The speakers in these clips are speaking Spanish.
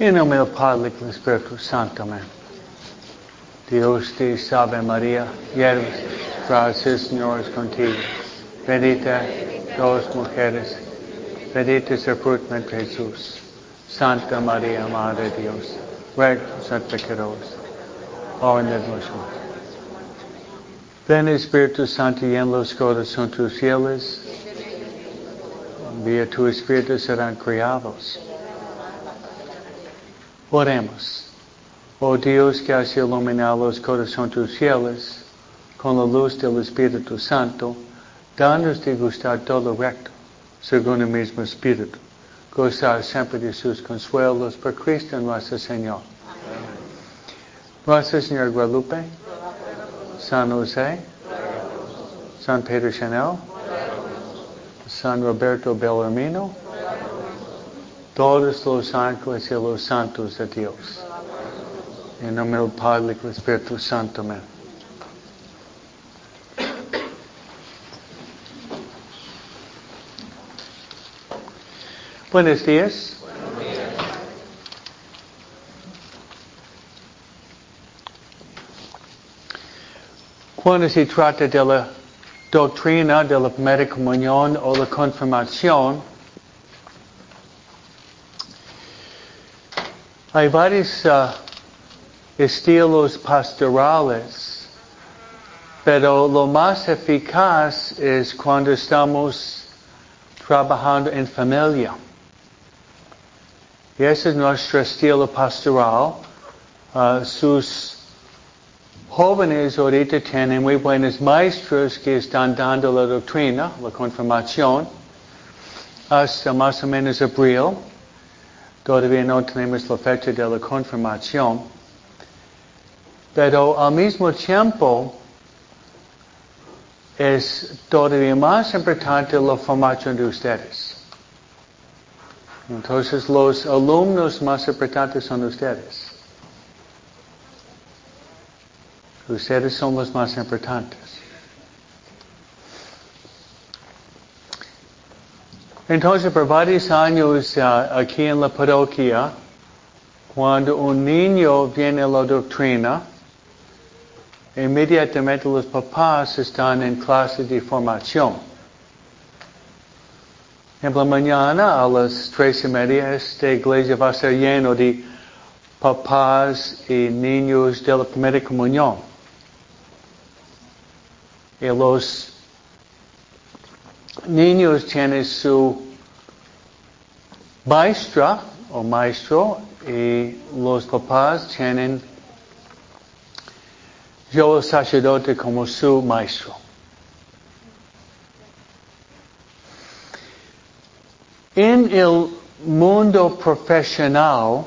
En del Padre del Espíritu Santo, amén. Dios te salve María, llena gracia, el Señor es contigo. Bendita todas mujeres, bendito es el fruto de Jesús. Santa María, Madre de Dios, ruega por pecadores, ahora en. Ven Espíritu Santo y en los corazones tus fieles, envía tu Espíritu serán criados. Oremos. Oh Dios que has iluminado los corazones tus fieles con la luz del Espíritu Santo, danos de gustar todo recto, según el mismo Espíritu, gozar siempre de sus consuelos por Cristo nuestro Señor. Nuestro Señor Guadalupe, San José, San Pedro Chanel, San Roberto Bellarmino, todos los ángeles y los santos de Dios. En nombre del Padre del Espíritu Santo. Amén. Buenos días. Cuando se trata de la doctrina de la primera comunión o la confirmación, hay varios uh, estilos pastorales, pero lo más eficaz es cuando estamos trabajando en familia. Y ese es nuestro estilo pastoral. Uh, sus jóvenes ahorita tienen muy buenos maestros que están dando la doctrina, la confirmación, hasta más o menos abril. Todavía no tenemos la fecha de la confirmación. Pero al mismo tiempo es todavía más importante la formación de ustedes. Entonces los alumnos más importantes son ustedes. Ustedes son los más importantes. Entonces, por varios años uh, aquí en la parroquia, cuando un niño viene a la doctrina, inmediatamente los papás están en clase de formación. En la mañana a las tres y media esta iglesia va a ser lleno de papás y niños de la primera comunión. Y los niños tienen su maestra o maestro y los papás tienen yo el sacerdote como su maestro. En el mundo profesional,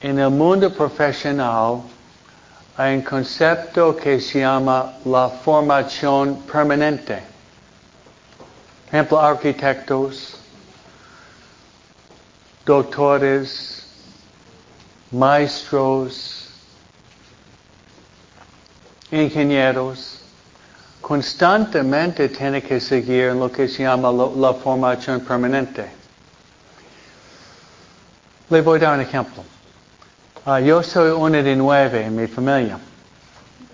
en el mundo profesional, hay un concepto que se llama la formación permanente. Por ejemplo, arquitectos, doctores, maestros, ingenieros, constantemente tienen que seguir en lo que se llama la, la formación permanente. Le voy a dar un ejemplo. Uh, yo soy uno de nueve en mi familia.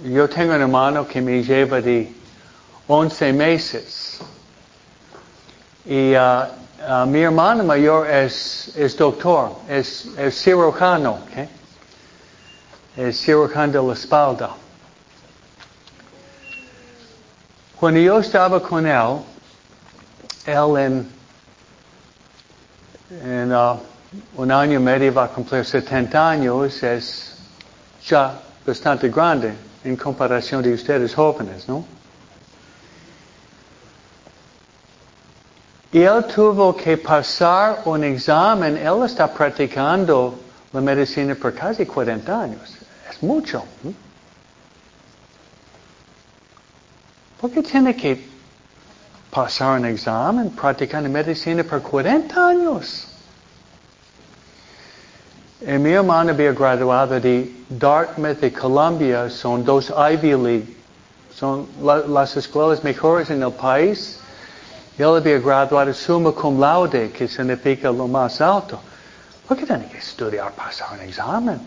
Yo tengo un hermano que me lleva de 11 meses. Y uh, uh, mi hermano mayor es, es doctor, es, es cirujano, ¿okay? es cirujano de la espalda. Cuando yo estaba con él, él en, uh, un año medio va a cumplir 70 años, es ya bastante grande en comparación de ustedes jóvenes, ¿no? Y él tuvo que pasar un examen, él está practicando la medicina por casi 40 años. Es mucho. ¿Por qué tiene que pasar un examen practicando medicina por 40 años? Y mi hermana había graduado de Dartmouth de Columbia, son dos Ivy League, son la, las escuelas mejores en el país. Y él había graduado summa cum laude, que significa lo más alto. ¿Por qué tiene que estudiar para pasar un examen?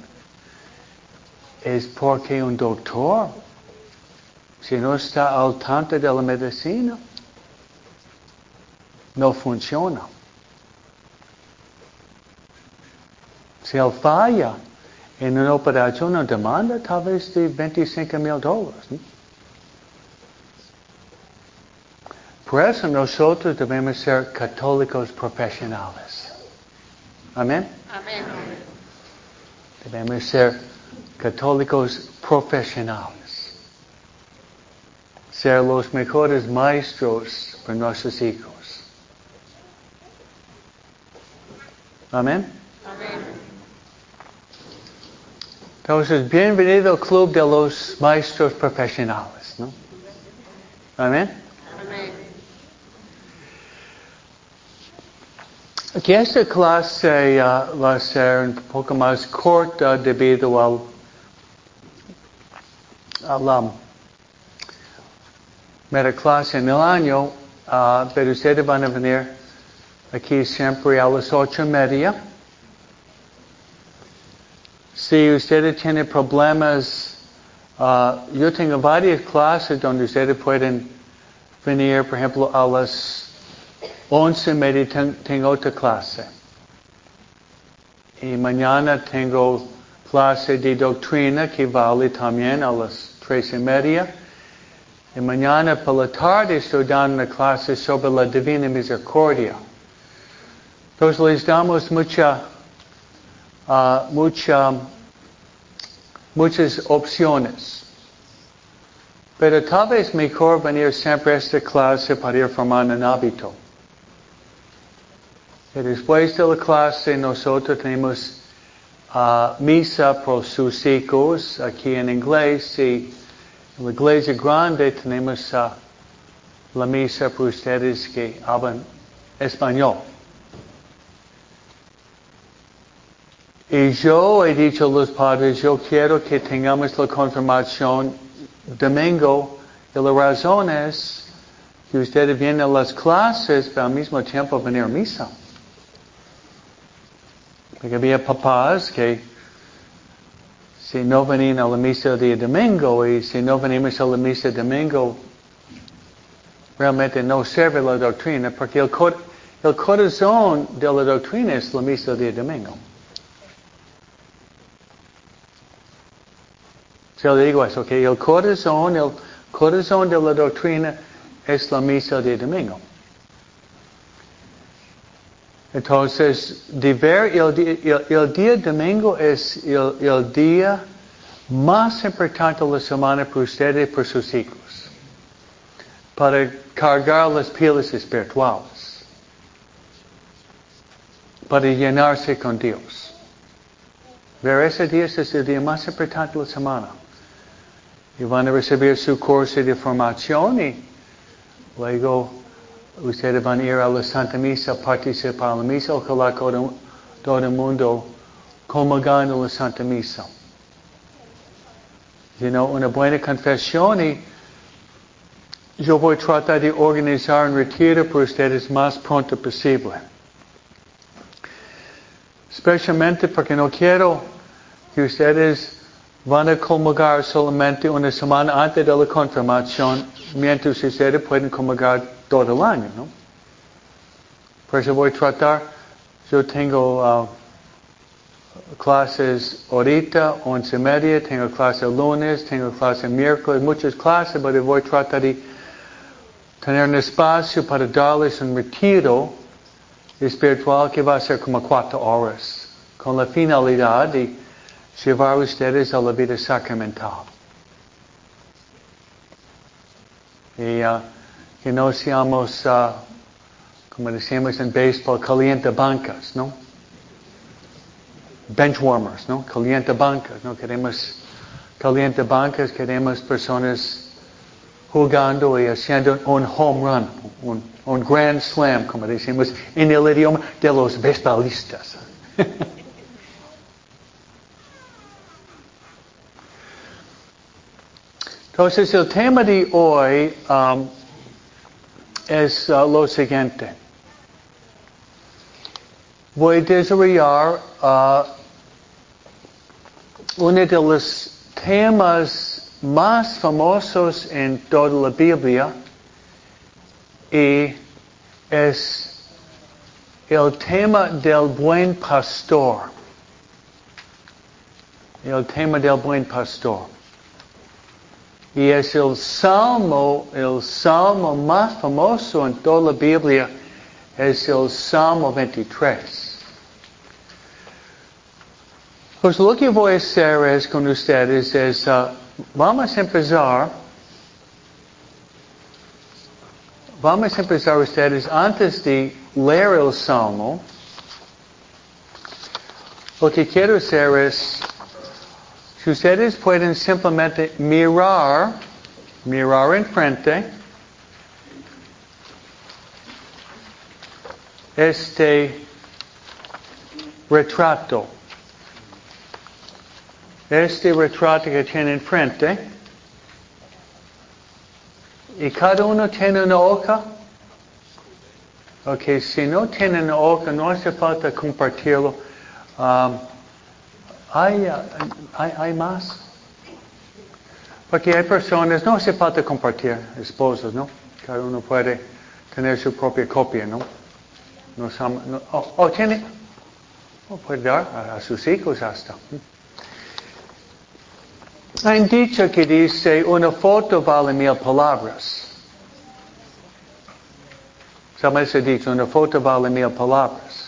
Es porque un doctor, si no está al tanto de la medicina, no funciona. Si él falla en una operación, una demanda tal vez de 25 mil dólares. Por eso nosotros debemos ser católicos profesionales. Amén. Amén. Debemos ser católicos profesionales. Ser los mejores maestros para nuestros hijos. Amén. Amén. Entonces, bienvenido al club de los maestros profesionales, ¿no? Amén. Amén. Aquí esta clase uh, va a ser un poco más corta debido al, a la mera clase en el año, uh, pero ustedes van a venir aquí siempre a las ocho y media. Si ustedes tienen problemas, uh, yo tengo varias clases donde ustedes pueden venir, por ejemplo, a las once y media ten- tengo otra clase. Y mañana tengo clase de doctrina que vale también a las tres y media. Y mañana por la tarde estoy dando una clase sobre la divina misericordia. Entonces les damos mucha, ah, mucha, muchas opciones. Pero tal vez mejor venir siempre a esta clase para ir formando un hábito. Y después de la clase nosotros tenemos ah, misa por sus hijos aquí en inglés y en la iglesia grande tenemos ah, la misa por ustedes que hablan español. Y yo he dicho a los padres, yo quiero que tengamos la confirmación domingo y la razón es que ustedes vienen a las clases, pero al mismo tiempo venir a misa. Porque había papás que si no venían a la misa de domingo y si no venimos a la misa de domingo, realmente no sirve la doctrina, porque el, cor- el corazón de la doctrina es la misa de domingo. Yo le digo eso, que el corazón, el corazón de la doctrina es la misa de domingo. Entonces, de ver el, el- el día domingo es el, el día más importante de la semana para ustedes y para sus hijos. Para cargar las pilas espirituales. Para llenarse con Dios. Ver ese día es el día más importante de la semana. Y van a recibir su curso de formación y luego ustedes van a ir a la Santa Misa, participar en la misa, ojalá todo, el mundo comulgando en la Santa Misa. You know, una buena confesión yo voy a tratar de organizar un retiro para ustedes más pronto posible. Especialmente porque no quiero que ustedes van a comulgar solamente una semana antes de la confirmación, mientras ustedes pueden comulgar todo el año, ¿no? Por eso voy a tratar, yo tengo ah, clases ahorita, once y media, tengo clase lunes, tengo clase miércoles, muchas clases, pero voy a tratar de tener un espacio para darles un retiro espiritual que va a ser como cuatro horas, con la finalidad de llevar ustedes a la vida sacramental. Y ah, que no seamos, ah, como decimos en béisbol, caliente bancas, ¿no? Benchwarmers, ¿no? Caliente bancas, no queremos caliente bancas, queremos personas jugando y haciendo un home run, un, un grand slam, como decimos en el idioma de los beisbolistas. Entonces el tema de hoy um, es uh, lo siguiente. voy a desarrollar uh, uno de los temas más famosos en toda la Biblia y es el tema del buen pastor. El tema del buen pastor. Y es el salmo, el salmo más famoso en toda la Biblia, es el Salmo 23. Pues lo que voy a hacer es con ustedes es, uh, vamos a empezar, vamos a empezar ustedes antes de leer el Salmo. Lo que quiero hacer es, si ustedes pueden simplemente mirar, mirar enfrente, este retrato este retrato que tiene enfrente. Y cada uno tiene una hoja. Ok, si no tienen hoja, no hace falta compartirlo. Um, ¿hay, hay, ¿Hay más? Porque hay personas, no hace falta compartir, esposos, ¿no? Cada uno puede tener su propia copia, ¿no? no, no tiene, oh, puede dar a, sus hijos hasta. Hay un dicho que dice, una foto vale mil palabras. ¿Sabe ese dicho? Una foto vale mil palabras.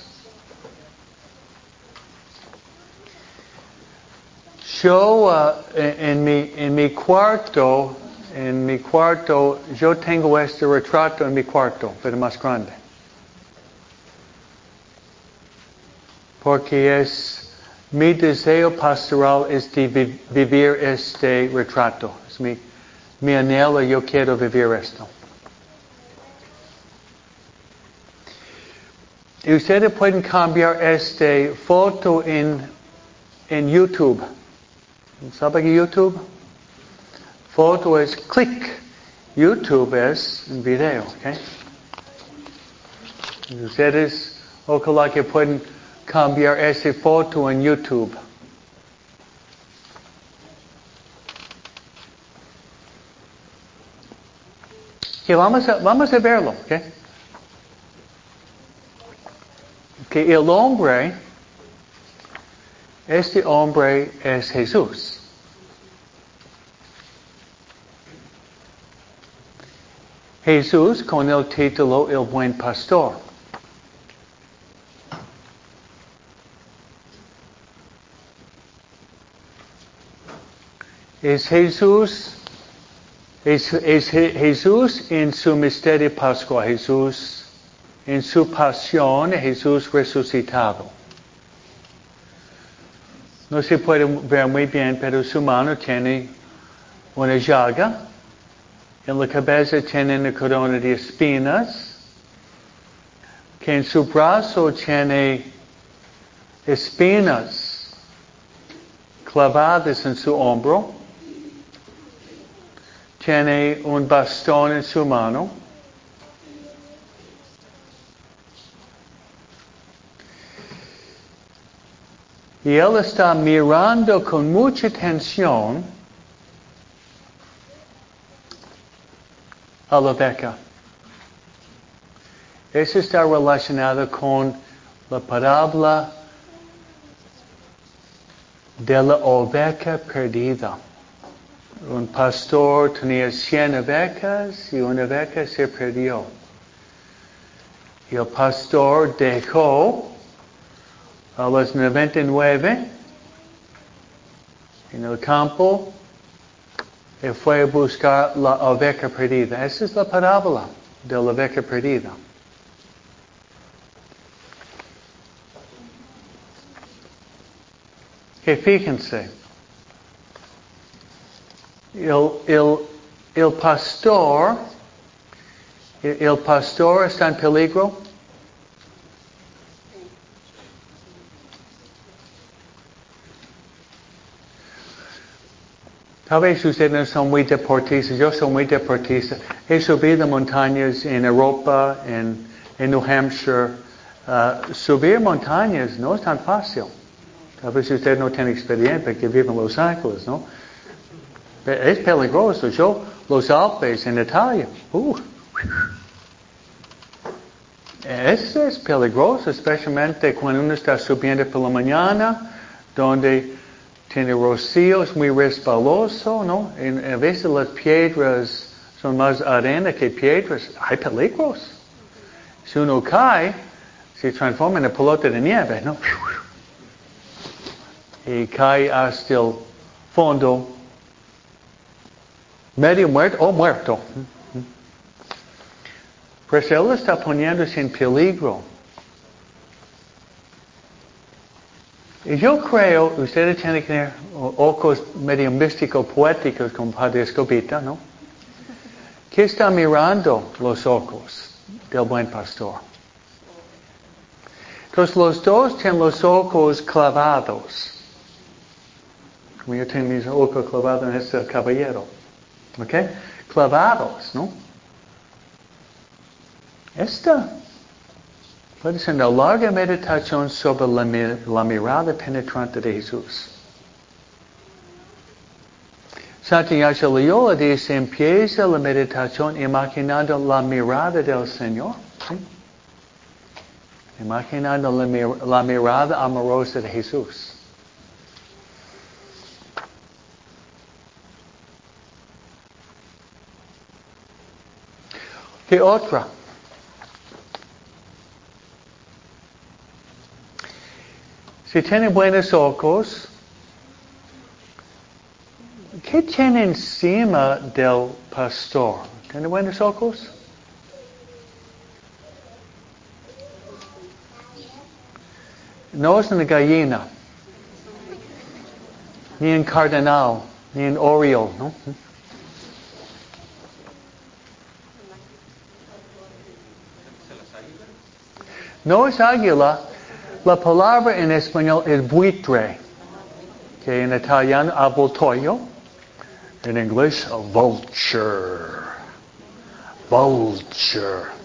Yo uh, en, mi, en mi cuarto, en mi cuarto, yo tengo este retrato en mi cuarto, pero más grande. Porque es mi deseo pastoral es de vivir este retrato. Es mi, mi anhelo, yo quiero vivir esto. Y ustedes pueden cambiar esta foto en, en YouTube. ¿Sabe qué YouTube? Foto is click. YouTube un video, ¿ok? Ustedes, ojalá que pueden cambiar esa foto en YouTube. Que vamos a, vamos a verlo, ¿ok? Que el hombre, este hombre es Jesús. Jesús con el título El Buen Pastor. es Jesús, es, es, Jesús en su misterio pascual, Jesús en su pasión, Jesús resucitado. No se puede ver muy bien, pero su mano tiene una llaga. En la cabeza tiene una corona de espinas. Que en su brazo tiene espinas clavadas en su hombro tiene un bastón en su mano. Y él está mirando con mucha atención a la beca. Eso está relacionado con la parábola de la oveja perdida. Un pastor tenía 100 ovejas y una oveja se perdió. Y el pastor dejó a las 99 en el campo y fue a buscar la oveja perdida. Esa es la parábola de la oveja perdida. Que fíjense, el, el, el pastor, el pastor está en peligro. Tal vez ustedes no son muy deportistas, yo soy muy deportista. He subido montañas en Europa, en, en New Hampshire, uh, subir montañas no es tan fácil. Tal vez usted no tiene experiencia que vive en Los Ángeles, ¿no? Es peligroso. Yo, los Alpes en Italia, uh, eso es peligroso, especialmente cuando uno está subiendo por la mañana, donde tiene rocíos muy resbaloso, ¿no? En, a veces las piedras son más arena que piedras. Hay peligros. Si uno cae, se transforma en una pelota de nieve, ¿no? Y cae hasta el fondo, medio muerto o muerto. Pues él está poniéndose en peligro. Yo creo, ustedes tienen que tener ojos medio místicos, poéticos, como Padre Escobita, ¿no? ¿Qué está mirando los ojos del buen pastor? Entonces los dos tienen los ojos clavados. Como yo tengo mis ojos clavados en este caballero. ¿Ok? Clavados, ¿no? Esta ser una larga meditación sobre la, la mirada penetrante de Jesús. Santiago Loyola dice, empieza la meditación imaginando la mirada del Señor. ¿sí? Imaginando la, la, mirada amorosa de Jesús. ¿Qué otra? Si tiene buenos ojos, ¿qué tiene encima del pastor? ¿Tiene buenos ojos? No es una gallina, ni un cardenal, ni un oriol, ¿no? No es águila, la palabra en español es buitre, que en italiano avvoltoio, en inglés vulture, vulture.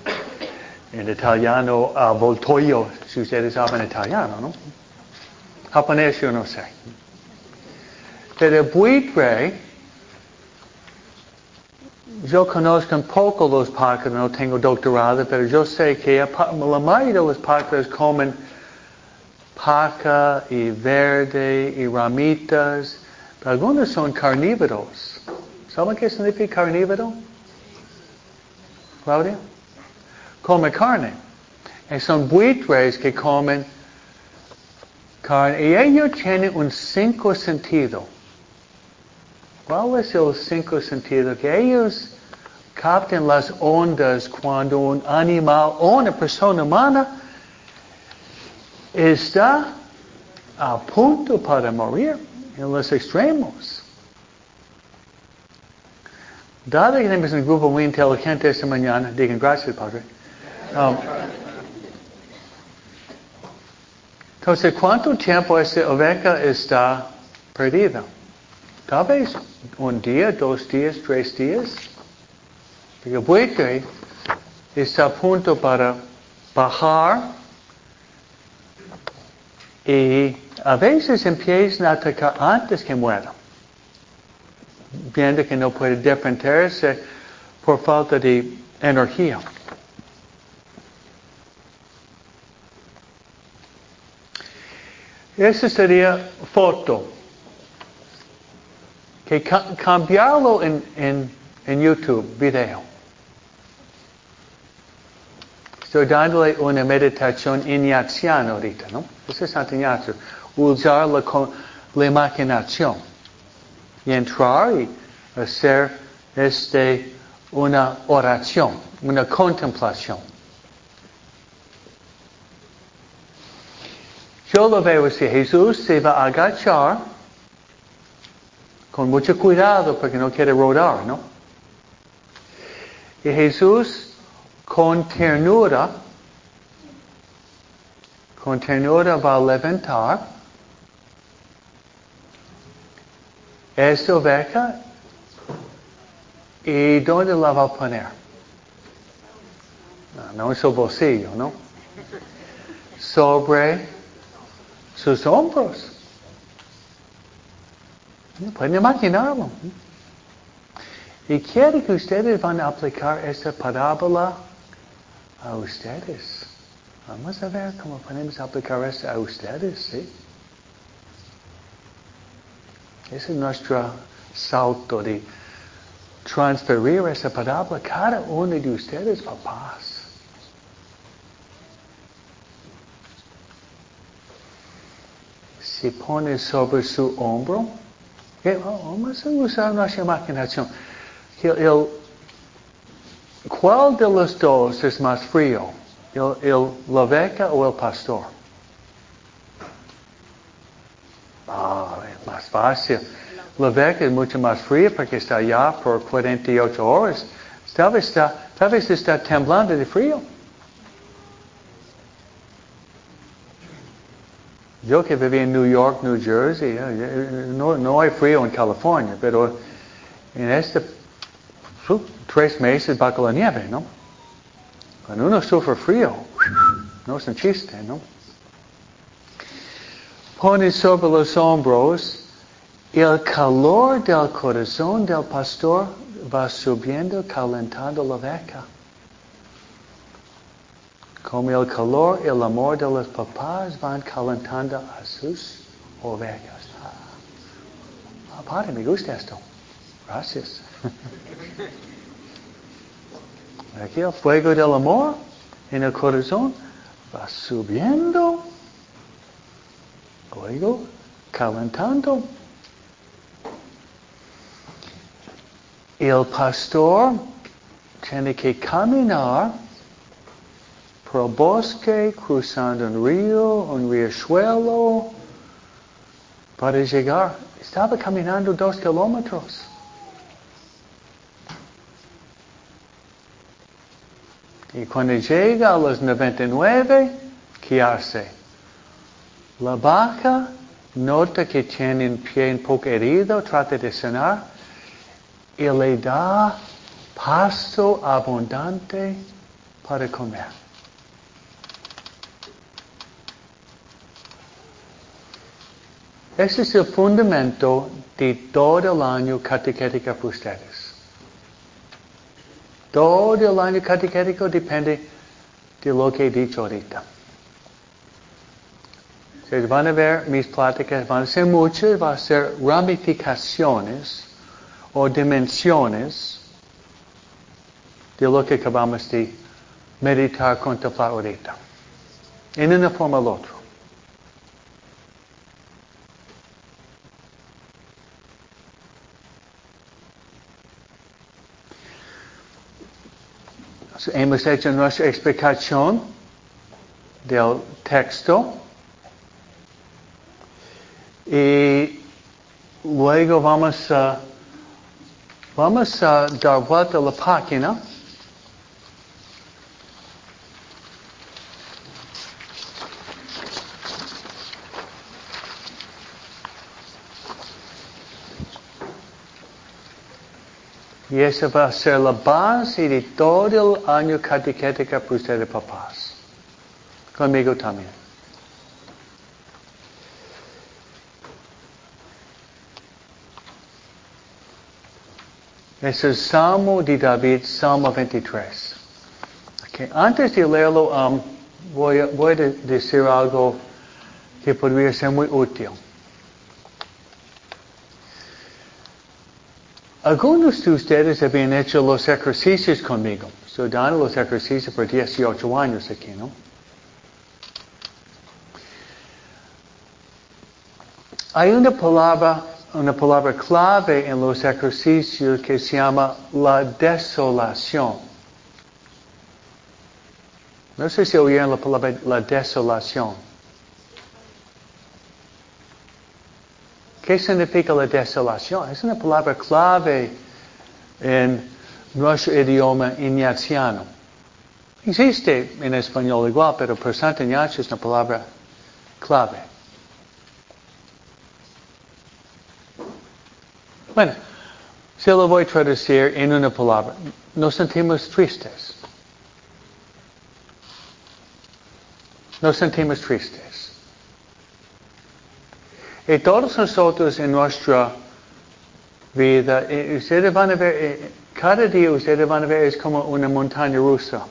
En italiano avvoltoio, si ustedes saben italiano, ¿no? Japonés yo no sé. Pero buitre, yo conozco un poco los pájaros, no tengo doctorado, pero yo sé que la mayoría de los pájaros comen paca y verde y ramitas. Algunos son carnívoros. ¿Saben qué significa carnívoro? Claudia? Come carne. Y son buitres que comen carne. Y ellos tienen un cinco sentido. ¿Cuál es el cinco sentido? Que ellos captan las ondas cuando un animal o una persona humana está a punto para morir en los extremos. Dado que tenemos un grupo muy inteligente esta mañana, digan gracias, Padre. Um, entonces, ¿cuánto tiempo esta oveja está perdida? Tal vez un día, dos días, tres días. Porque el buitre está a punto para bajar y a veces empiezan a atacar antes que muera, viendo que no puede defenderse por falta de energía. Esa sería foto. Que cambiarlo en, en, en YouTube, video. Estoy dándole una meditación inicial ahorita, ¿no? Ese es. Usar la, la imaginación. Y entrar y hacer este, una oración, una contemplación. Yo lo veo así. Jesús se va a agachar con mucho cuidado porque no quiere rodar, ¿no? Y Jesús con ternura, con ternura va a levantar oveja y ¿dónde la va a poner? No, no en su bolsillo, ¿no? sobre sus hombros. Pueden imaginarlo. Y quiere que ustedes van a aplicar esta parábola a ustedes. Vamos a ver cómo podemos aplicar esto a ustedes, ¿sí? Ese es nuestro salto de transferir esa parábola a cada uno de ustedes, papás. Si pone sobre su hombro, oh, oh, vamos a usar nuestra imaginación. ¿Cuál de los dos es más frío? ¿El, el la beca o el pastor? Ah, es más fácil. La beca es mucho más fría porque está allá por 48 horas. Tal vez está, tal vez está temblando de frío. Yo que viví en New York, New Jersey, eh, no, no hay frío en California, pero en este tres meses bajo la nieve, ¿no? Cuando uno sufre frío, no es un chiste, ¿no? Pone sobre los hombros el calor del corazón del pastor va subiendo, calentando la vaca. Como el calor, el amor de los papás van calentando a sus ovejas. Ah, padre, me gusta esto. Gracias. Aquí el fuego del amor en el corazón va subiendo, luego calentando. El pastor tiene que caminar por el bosque, cruzando un río, un riachuelo, para llegar. Estaba caminando dos kilómetros. Y cuando llega a los 99, ¿qué hace? La vaca nota que tiene un pie un poco herido, trata de sanar y le da pasto abundante para comer. Ese es el fundamento de todo el año catequética para ustedes. Todo el año catequético depende de lo que he dicho ahorita. Van a ver mis pláticas, van a ser muchas, van a ser ramificaciones o dimensiones de lo que acabamos de meditar, contemplar ahorita. En una forma u otra. Hemos hecho nuestra explicación del texto y luego vamos a, vamos a dar vuelta a la página. Y esa va a ser la base de todo el año catequética para ustedes papás. Conmigo también. Es el Salmo de David, Salmo 23. Okay. Antes de leerlo, um, voy a decir algo que podría ser muy útil. Algunos de ustedes habían hecho los ejercicios conmigo. Estoy dando los ejercicios por 18 años aquí, ¿no? Hay una palabra, una palabra clave en los ejercicios que se llama la desolación. No sé si oyeron la palabra la desolación. ¿Qué significa la desolación? Es una palabra clave en nuestro idioma iñaciano. Existe en español igual, pero por Santo Ignacio es una palabra clave. Bueno, se lo voy a traducir en una palabra. Nos sentimos tristes. nos sentimos tristes. Y todos nosotros en nuestra vida, ustedes van a ver, cada día ustedes van a ver es como una montaña rusa.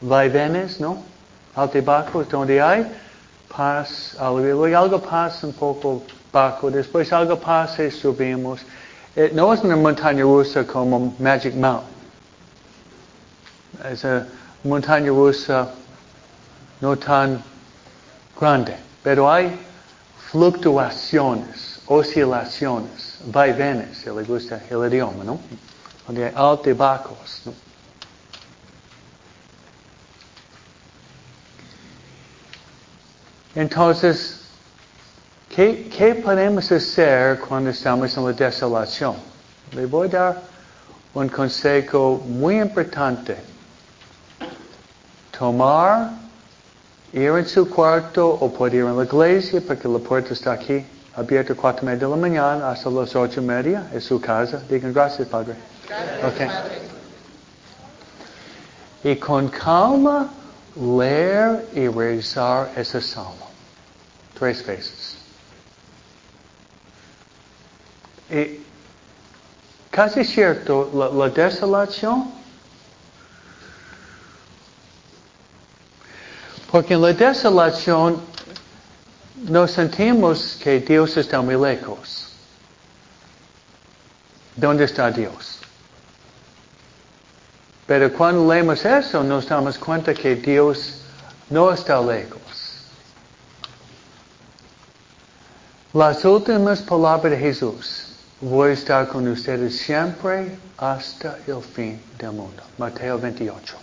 Vaivenes, ¿no? Altibajos, donde hay paz, algo, algo pasa un poco bajo, después algo pasa y subimos. Eh, no es una montaña rusa como Magic Mountain. Es una montaña rusa no tan grande, pero hay fluctuaciones, oscilaciones, vaivenes, si le gusta el idioma, ¿no? Donde hay altos y. Entonces, ¿qué, ¿qué, podemos hacer cuando estamos en la desolación? Le voy a dar un consejo muy importante. Tomar, ir en su cuarto o puede ir en la iglesia porque la puerta está aquí abierta a cuatro media de la mañana hasta las ocho media. Es su casa. Digan gracias, Padre. Gracias, Okay. Padre. Y con calma leer y rezar ese salmo. Tres veces. Y casi cierto, la, la desolación, porque en la desolación nos sentimos que Dios está muy lejos. ¿Dónde está Dios? Pero cuando leemos eso nos damos cuenta que Dios no está lejos. Las últimas palabras de Jesús. Voy a estar con ustedes siempre hasta el fin del mundo. Mateo 28.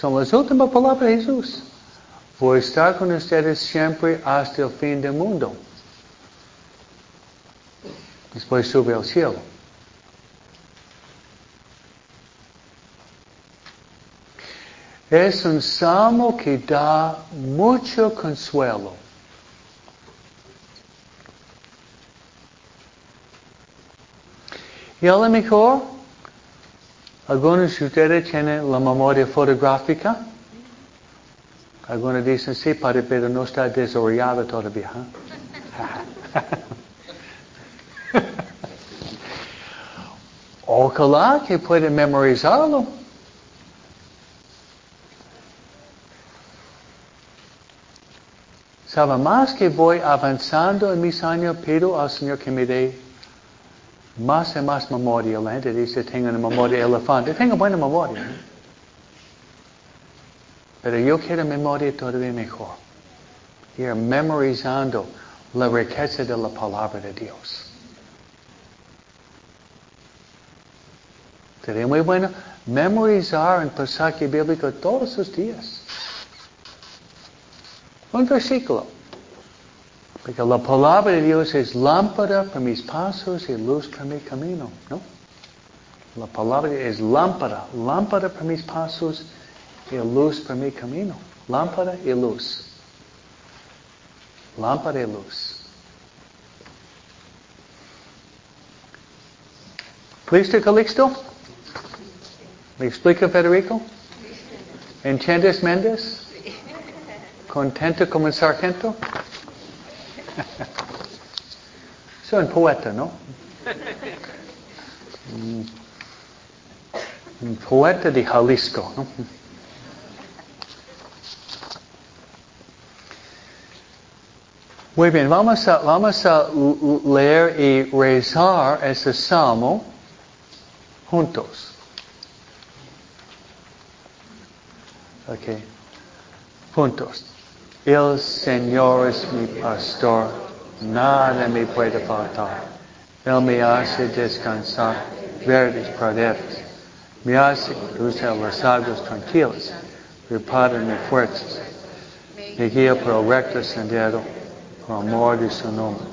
Son las últimas palabras de Jesús. Voy a estar con ustedes siempre hasta el fin del mundo. Después sube al cielo. Es un salmo que da mucho consuelo. Y a lo mejor, algunos de ustedes tienen la memoria fotográfica. Algunos dicen, sí, padre, pero no está desarrollada todavía. ¿eh?" Ojalá que puedan memorizarlo. Sabe, más que voy avanzando en mis años, pido al Señor que me dé más y más memoria. La gente dice, tengo una memoria elefante. Tengo buena memoria. Pero yo quiero memoria todavía mejor. Ir memorizando la riqueza de la palabra de Dios. Sería muy bueno memorizar un pasaje bíblico todos los días. Un versículo. Porque la palabra de Dios es lámpara para mis pasos y luz para mi camino, ¿no? La palabra es lámpara, lámpara para mis pasos y luz para mi camino. Lámpara y luz. Lámpara y luz. ¿Listo, Calixto? ¿Me explica Federico? ¿Entiendes, Méndez? ¿Contento como un sargento? Soy un poeta, ¿no? Un poeta de Jalisco, ¿no? Muy bien, vamos a, leer y rezar ese salmo juntos. Ok. Juntos. El Señor es mi pastor, nada me puede faltar. Él me hace descansar, verdes praderas. Me hace cruzar las aguas tranquilas, repara mis fuerzas. Me guía por el recto sendero, por amor de su nombre.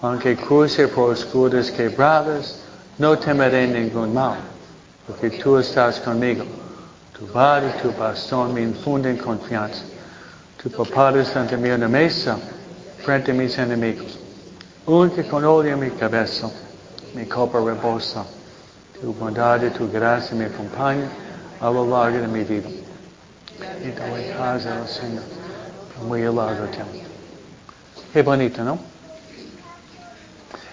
Aunque cruce por oscuras quebradas, no temeré ningún mal, porque tú estás conmigo. Tu vara y tu bastón me infunden confianza. Tu preparas ante mí una mesa frente a mis enemigos. Unge con óleo mi cabeza, mi copa rebosa. Tu bondad y tu gracia me acompañan a lo largo de mi vida. y doy casa al Señor. Muy largo tiempo. Qué bonito, ¿no?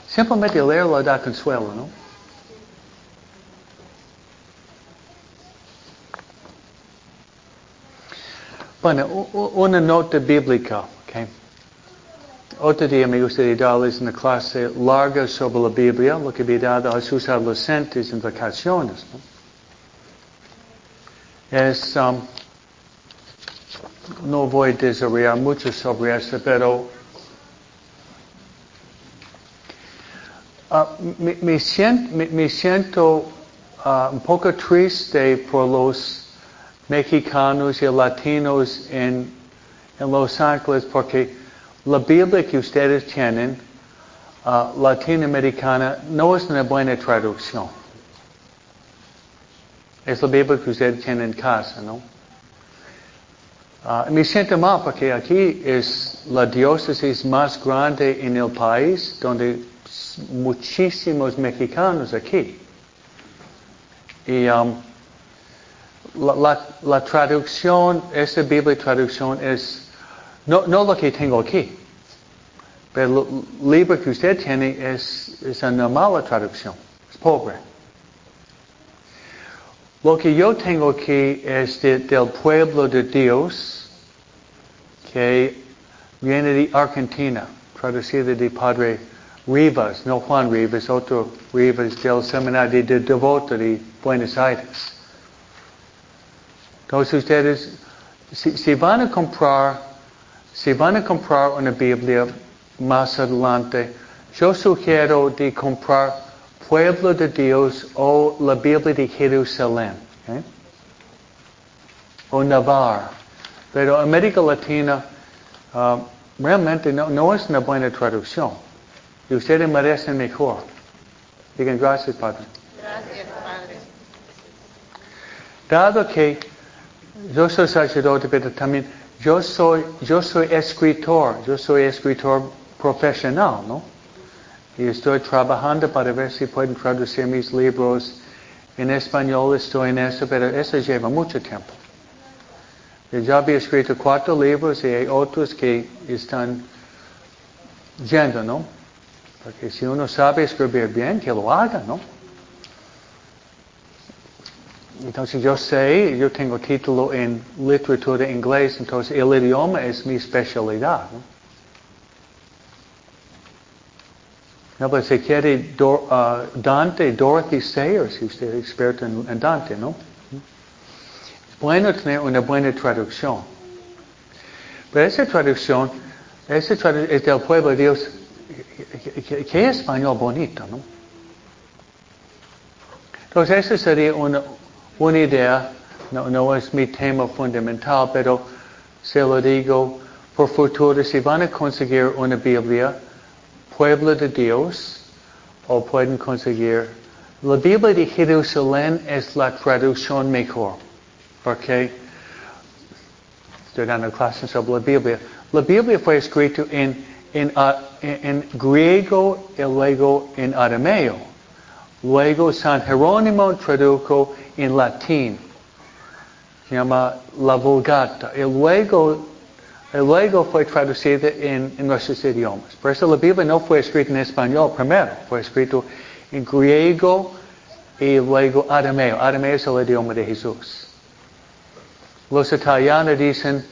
Simplemente leerlo da consuelo, ¿no? Bueno, una nota bíblica, ¿ok? Otro día me gustaría darles una clase larga sobre la Biblia, lo que he dado a sus adolescentes en vacaciones. ¿no? Es, um, no voy a desarrollar mucho sobre esto, pero uh, me, me, siento, me, me siento uh, un poco triste por los mexicanos y latinos en, Los Ángeles porque la Biblia que ustedes tienen, uh, latinoamericana, no es una buena traducción. Es la Biblia que ustedes tienen en casa, ¿no? Uh, me siento mal porque aquí es la diócesis más grande en el país, donde muchísimos mexicanos aquí. Y um, la, la, traducción, esa Biblia traducción es no, no lo que tengo aquí, pero el libro que usted tiene es, es una mala traducción, es pobre. Lo que yo tengo aquí es de, del pueblo de Dios, que viene de Argentina, traducido de Padre Rivas, no Juan Rivas, otro Rivas del Seminario de Devoto de Buenos Aires. Entonces ustedes, si, si van a comprar si van a comprar una Biblia más adelante, yo sugiero de comprar Pueblo de Dios o la Biblia de Jerusalén. ¿eh? O Navarre. Pero América Latina uh, realmente no, no, es una buena traducción. Y ustedes merecen mejor. Digan gracias, Padre. Gracias, Padre. Dado que yo soy sacerdote, pero también yo soy, yo soy escritor, yo soy escritor profesional, ¿no? Y estoy trabajando para ver si pueden traducir mis libros en español, estoy en eso, pero eso lleva mucho tiempo. Yo ya había escrito cuatro libros y hay otros que están yendo, ¿no? Porque si uno sabe escribir bien, que lo haga, ¿no? Entonces yo sé, yo tengo título en literatura inglés, entonces el idioma es mi especialidad. ¿no? No, pues si quiere uh, Dante, Dorothy Sayers, si usted es experto en, Dante, ¿no? Es bueno tener una buena traducción. Pero esa traducción, esa traducción es del pueblo de Dios. ¿Qué, qué español bonito, no? Entonces esa sería una, una idea, no, no, es mi tema fundamental, pero se lo digo por futuro, si van a conseguir una Biblia, pueblo de Dios, o pueden conseguir, la Biblia de Jerusalén es la traducción mejor, porque estoy dando clases sobre la Biblia. La Biblia fue escrita en, en, en griego y luego en arameo. Luego San Jerónimo tradujo en latín. Se llama la Vulgata. Y luego, fue traducida en, nuestros idiomas. Por eso la Biblia no fue escrita en español primero, fue escrito en griego y luego arameo. Arameo es el idioma de Jesús. Los italianos dicen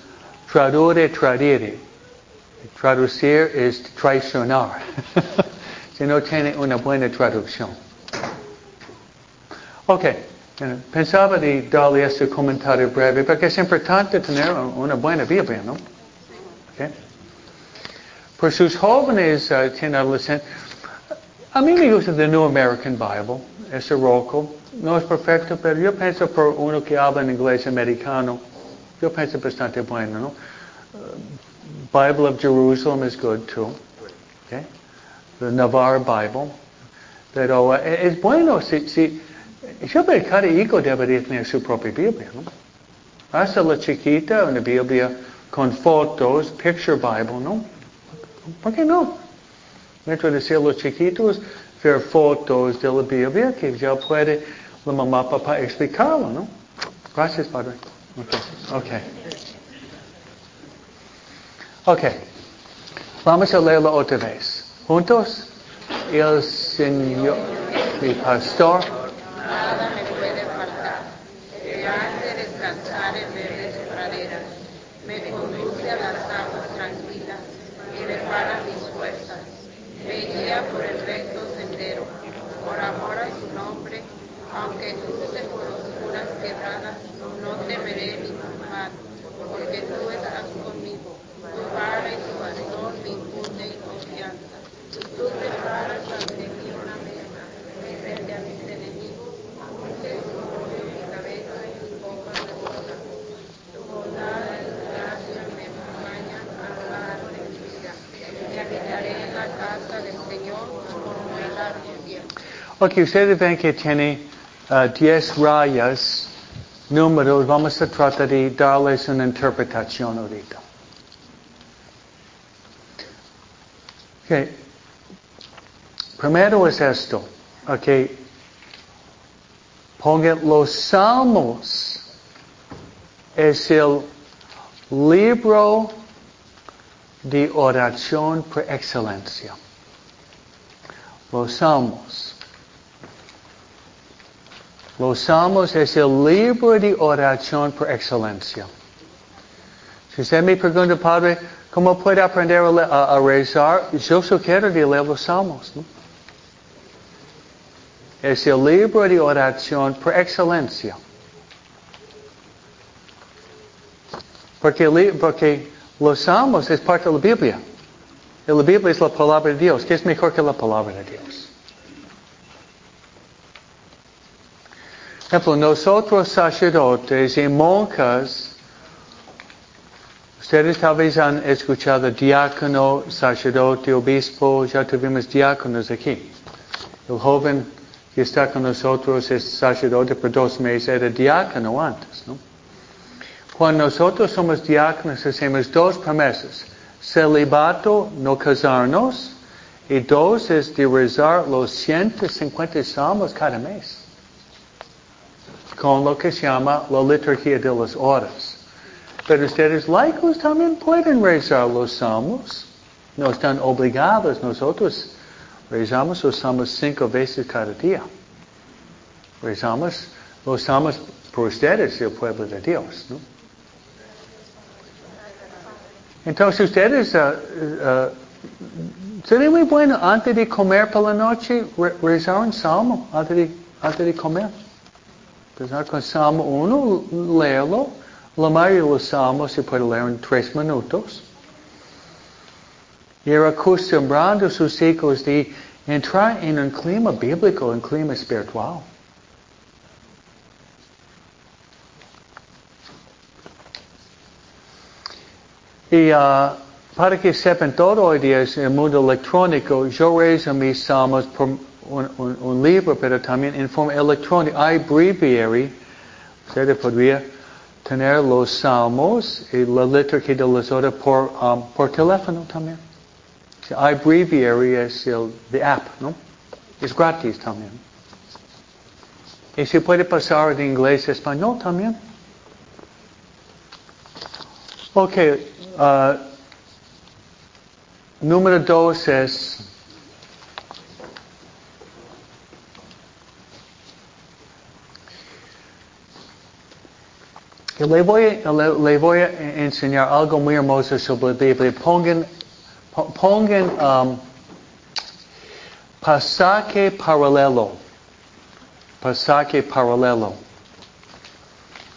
tradure, tradire. Traducir es traicionar. si no tiene una buena traducción. Ok, pensaba de darle este comentario breve porque es importante tener una buena Biblia, ¿no? Okay. Por sus jóvenes uh, tienen adolescentes, a mí me gusta The New American Bible, ese roco. No es perfecto, pero yo pienso por uno que habla en inglés americano, yo pienso bastante bueno, ¿no? Uh, Bible of Jerusalem is good too. Okay? The Navarre Bible. Pero uh, es bueno si, si yo creo que cada hijo debería tener su propia Biblia, ¿no? Hasta la chiquita, una Biblia con fotos, picture Bible, ¿no? ¿Por qué no? Mientras decir los chiquitos, ver fotos de la Biblia que ya puede la mamá papá explicarlo, ¿no? Gracias, Padre. Okay. Ok. Vamos a leerlo otra vez. ¿Juntos? El Señor, mi pastor, هذا من Ok, ustedes ven que tiene 10 rayas, números. Vamos a tratar de darles una interpretación ahorita. Ok. Primero es esto. Ok. Pongan los salmos. Es el libro de oración por excelencia. Los salmos. Los salmos es el libro de oración por excelencia. Si usted me pregunta, Padre, ¿cómo puede aprender a, rezar? Yo sugiero de leer los salmos. Es el libro de oración por excelencia. Porque, porque los salmos es parte de la Biblia. Y la Biblia es la palabra de Dios. ¿Qué es mejor que la palabra de Dios? Por ejemplo, nosotros sacerdotes y monjas, ustedes tal vez han escuchado diácono, sacerdote, obispo, ya tuvimos diáconos aquí. El joven que está con nosotros es sacerdote por dos meses, era diácono antes, ¿no? Cuando nosotros somos diáconos hacemos dos promesas. Celibato, no casarnos, y dos es de rezar los 150 salmos cada mes con lo que se llama la liturgia de las horas. Pero ustedes laicos también pueden rezar los salmos. No están obligados. Nosotros rezamos los salmos cinco veces cada día. Rezamos los salmos por ustedes, el pueblo de Dios. ¿no? Entonces ustedes, uh, uh, sería muy bueno antes de comer por la noche re- rezar un salmo antes de, antes de comer. Empezar con Salmo 1, léelo. La mayoría de los salmos se puede leer en tres minutos. Y ir acostumbrando sus hijos de entrar en un clima bíblico, un clima espiritual. Y ah, para que sepan todo hoy día en el mundo electrónico, yo rezo mis salmos por un, un- libro, pero también en forma electrónica. Hay breviary. Usted podría tener los salmos y la liturgia de las horas por, um, por teléfono también. Sí, Hay es el the app, ¿no? Es gratis también. Y se puede pasar de inglés a español también. Ok, ah, número dos es le voy, le, le voy a enseñar algo muy hermoso sobre la Biblia. Pongan, po- pongan um, pasaje paralelo. Pasaje paralelo.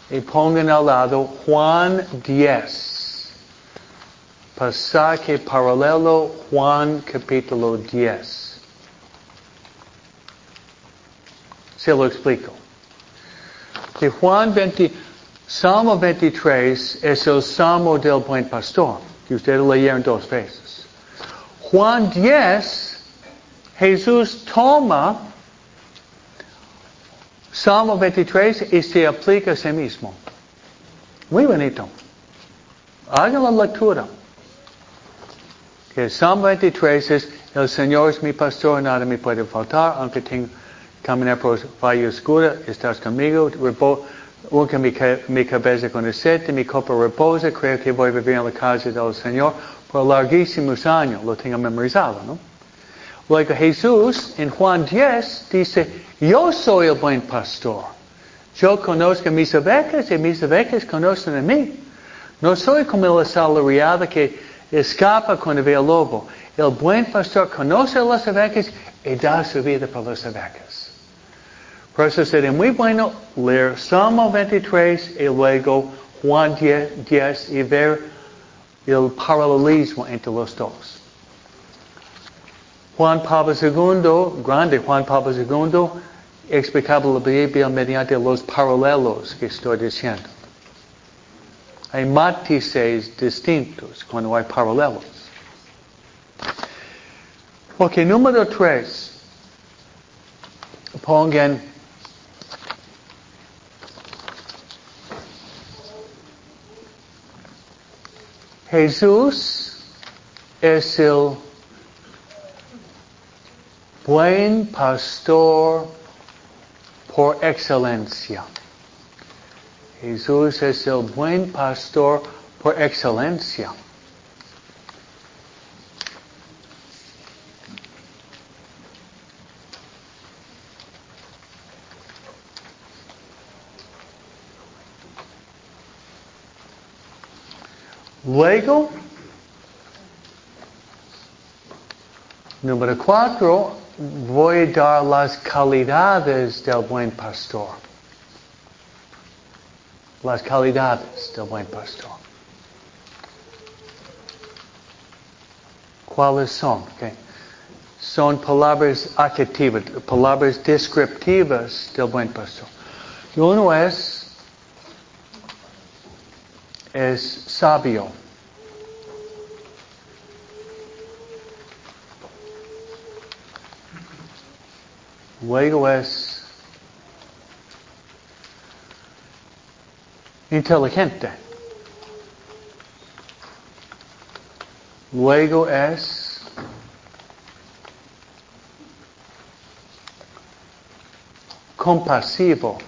Y pongan al lado Juan 10. Pasaje paralelo Juan capítulo 10. Se lo explico. Que Juan 20, Salmo 23 es el Salmo del Buen Pastor, que ustedes leyeron dos veces. Juan 10, Jesús toma Salmo 23 y se aplica a sí mismo. Muy bonito. Hagan la lectura. Que el Salmo 23 es, el Señor es mi pastor, nada me puede faltar, aunque tenga caminar por valle oscura, estás conmigo, Unca mi, mi cabeza con aceite, mi copa reposa, creo que voy a vivir en la casa del Señor por larguísimos años, lo tengo memorizado, ¿no? Luego Jesús en Juan 10 dice, yo soy el buen pastor. Yo conozco a mis ovejas y mis ovejas conocen a mí. No soy como la salariada que escapa cuando ve al lobo. El buen pastor conoce a las ovejas y da su vida por las ovejas. Eso sería muy bueno leer Salmo 23 y luego Juan 10, y ver el paralelismo entre los dos. Juan Pablo II, grande Juan Pablo II, explicaba la Biblia mediante los paralelos que estoy diciendo. Hay matices distintos cuando hay paralelos. Ok, número tres. Pongan Jesús es el buen pastor por excelencia. Jesús es el buen pastor por excelencia. Luego, número cuatro, voy a dar las calidades del buen pastor. Las calidades del buen pastor. ¿Cuáles son? Okay. Son palabras adjetivas, palabras descriptivas del buen pastor. Uno es, es sabio. Luego es inteligente. Luego es compasivo.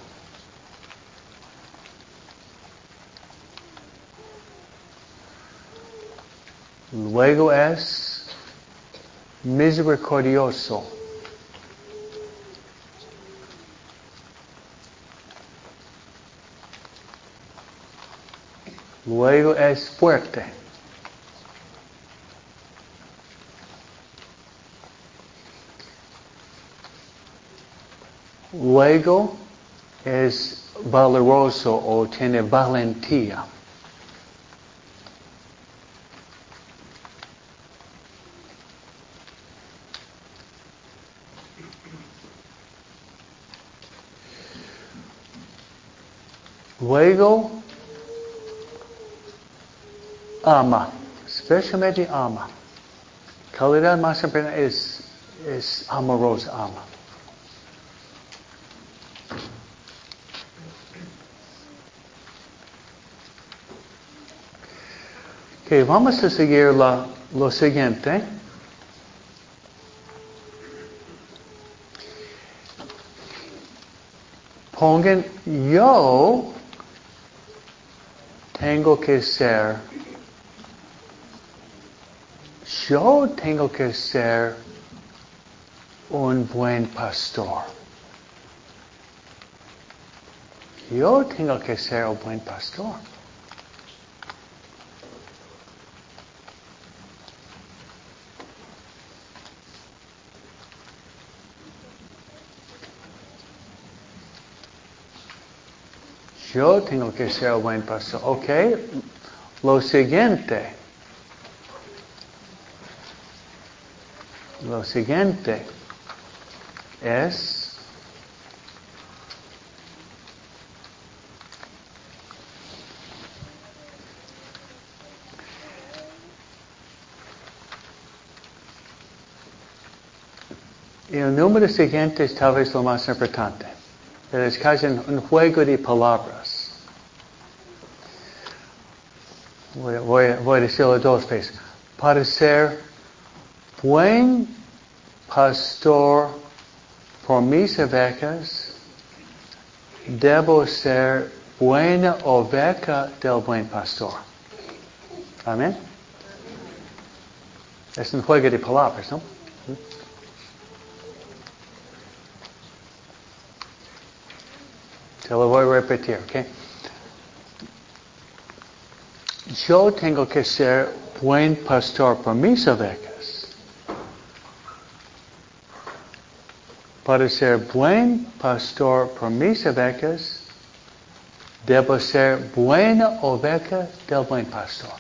Luego es misericordioso. Luego es fuerte. Luego es valeroso o tiene valentía. Luego ama, especialmente ama. Calidad más importante es, es amorosa, ama. Ok, vamos a seguir la, lo siguiente. Pongan, yo tengo que ser yo tengo que ser un buen pastor. Yo tengo que ser un buen pastor. Yo tengo que ser un buen pastor. Ok. Lo siguiente. Lo siguiente es el número siguiente es tal vez lo más importante. Pero es casi un juego de palabras. Voy a decirlo dos veces. Para ser buen pastor por mis ovejas, debo ser buena oveja del buen pastor. Amén. Es un juego de palabras, ¿no? Te lo voy a repetir, ¿ok? Yo tengo que ser buen pastor por mis ovejas. Para ser buen pastor por mis ovejas, debo ser buena oveja del buen pastor.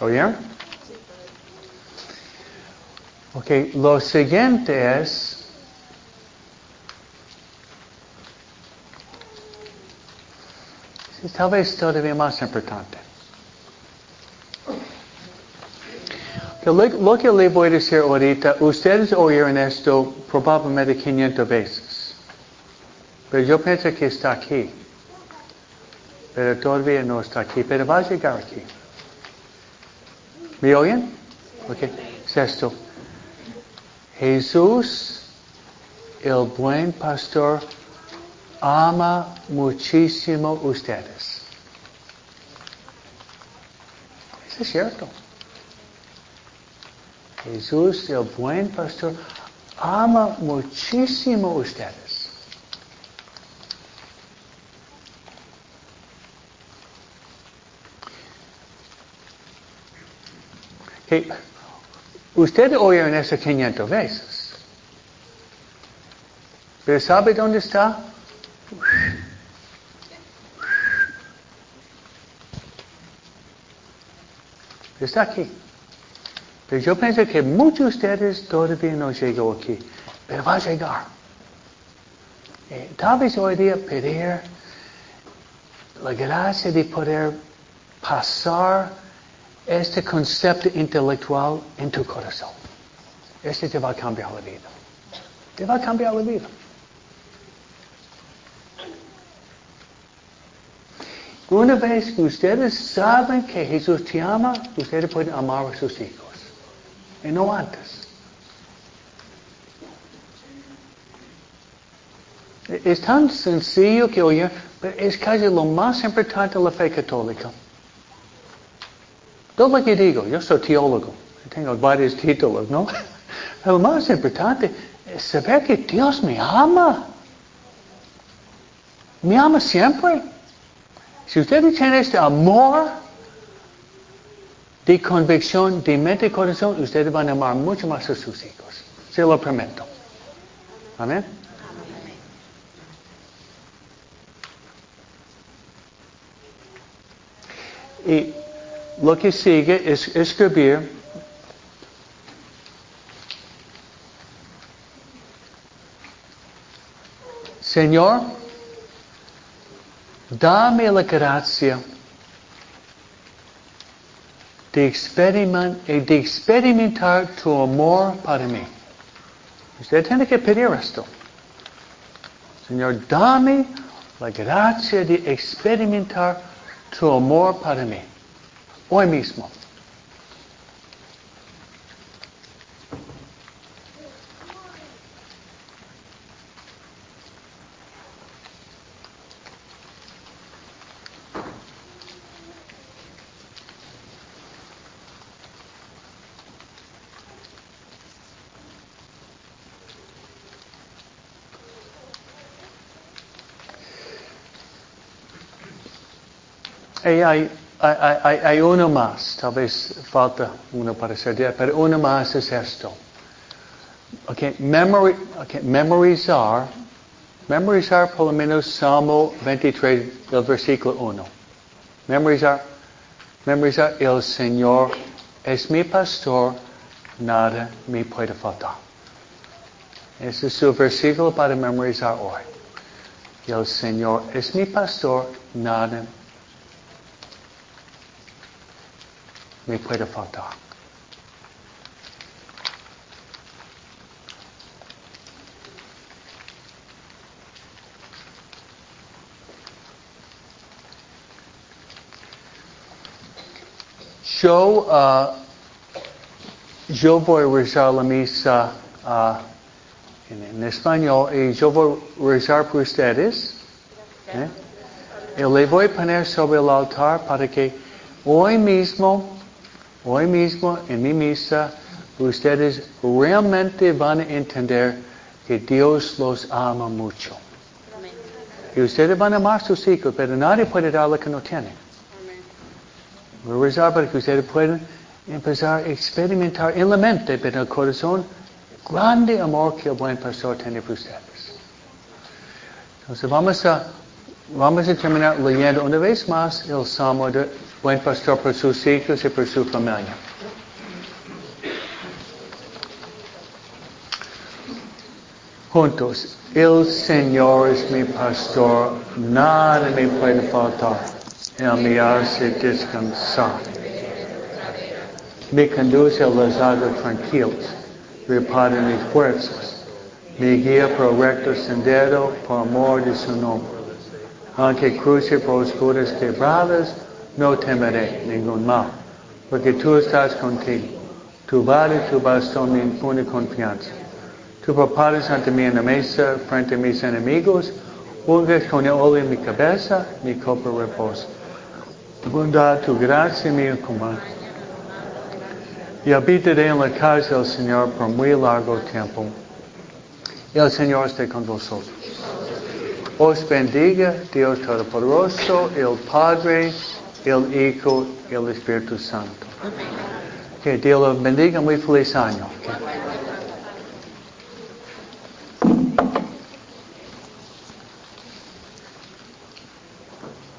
¿Oyeron? Ok, lo siguiente es, tal vez todavía más importante. Lo, que le voy a decir ahorita, ustedes oyeron esto probablemente 500 veces. Pero yo pienso que está aquí. Pero todavía no está aquí, pero va a llegar aquí. ¿Me oyen? Ok. Es esto. Jesús, el buen pastor, ama muchísimo ustedes. Es cierto. Jesús, el buen pastor, ama muchísimo ustedes. Okay. Usted oyeron eso 500 veces. Pero ¿sabe dónde está? Está aquí. Pero yo pienso que muchos de ustedes todavía no llegó aquí. Pero va a llegar. Eh, tal vez hoy día pedir la gracia de poder pasar este concepto intelectual en tu corazón. Este te va a cambiar la vida. Te va a cambiar la vida. Una vez que ustedes saben que Jesús te ama, ustedes pueden amar a sus hijos. Y no antes. Es tan sencillo que oye, pero es casi lo más importante de la fe católica. Todo lo que digo, yo soy teólogo, tengo varios títulos, ¿no? Lo más importante es saber que Dios me ama. Me ama siempre. Si ustedes tienen este amor de convicción, de mente y corazón, ustedes van a amar mucho más a sus hijos. Se lo prometo. Amén. Y lo que sigue es escribir Señor, dame la gracia de, experimentar tu amor para mí. Usted tiene que pedir esto. Señor, dame la gracia de experimentar tu amor para mí. Hoy mismo. Hay, hay, hay, uno más, tal vez falta uno para ser día, pero uno más es esto. Okay, memory, okay, memorizar, memorizar por lo menos Salmo 23, el versículo 1. Memorizar, memorizar, el Señor es mi pastor, nada me puede faltar. Ese es su versículo para memorizar hoy. El Señor es mi pastor, nada me puede faltar. Yo, uh, yo voy a rezar la misa uh, en, español y yo voy a rezar por ustedes. ¿eh? Y le voy a poner sobre el altar para que hoy mismo, hoy mismo en mi misa, ustedes realmente van a entender que Dios los ama mucho. Y ustedes van a amar sus hijos, pero nadie puede dar lo que no tiene. Voy a rezar para que ustedes puedan empezar a experimentar en la mente, pero en el corazón, grande amor que el buen pastor tiene por ustedes. Entonces vamos a, vamos a terminar leyendo una vez más el Salmo del buen pastor por sus hijos y por su familia. Juntos, el Señor es mi pastor, nada me puede faltar. Él me hace descansar me conduce a las aguas tranquilas, repara mis fuerzas, me guía por recto sendero por amor de su nombre. Aunque cruce por oscuras quebradas, no temeré ningún mal, porque tú estás contigo. Tu vara y tu bastón me impone confianza. Tú preparas ante mí en la mesa frente a mis enemigos, unges con el óleo en mi cabeza, mi copa reposa. Tu bondad, tu gracia me acompaña y habitaré en la casa del Señor por muy largo tiempo. El Señor esté con vosotros. Os bendiga Dios Todopoderoso, el Padre, el Hijo el Espíritu Santo. Que Dios los bendiga. Muy feliz año.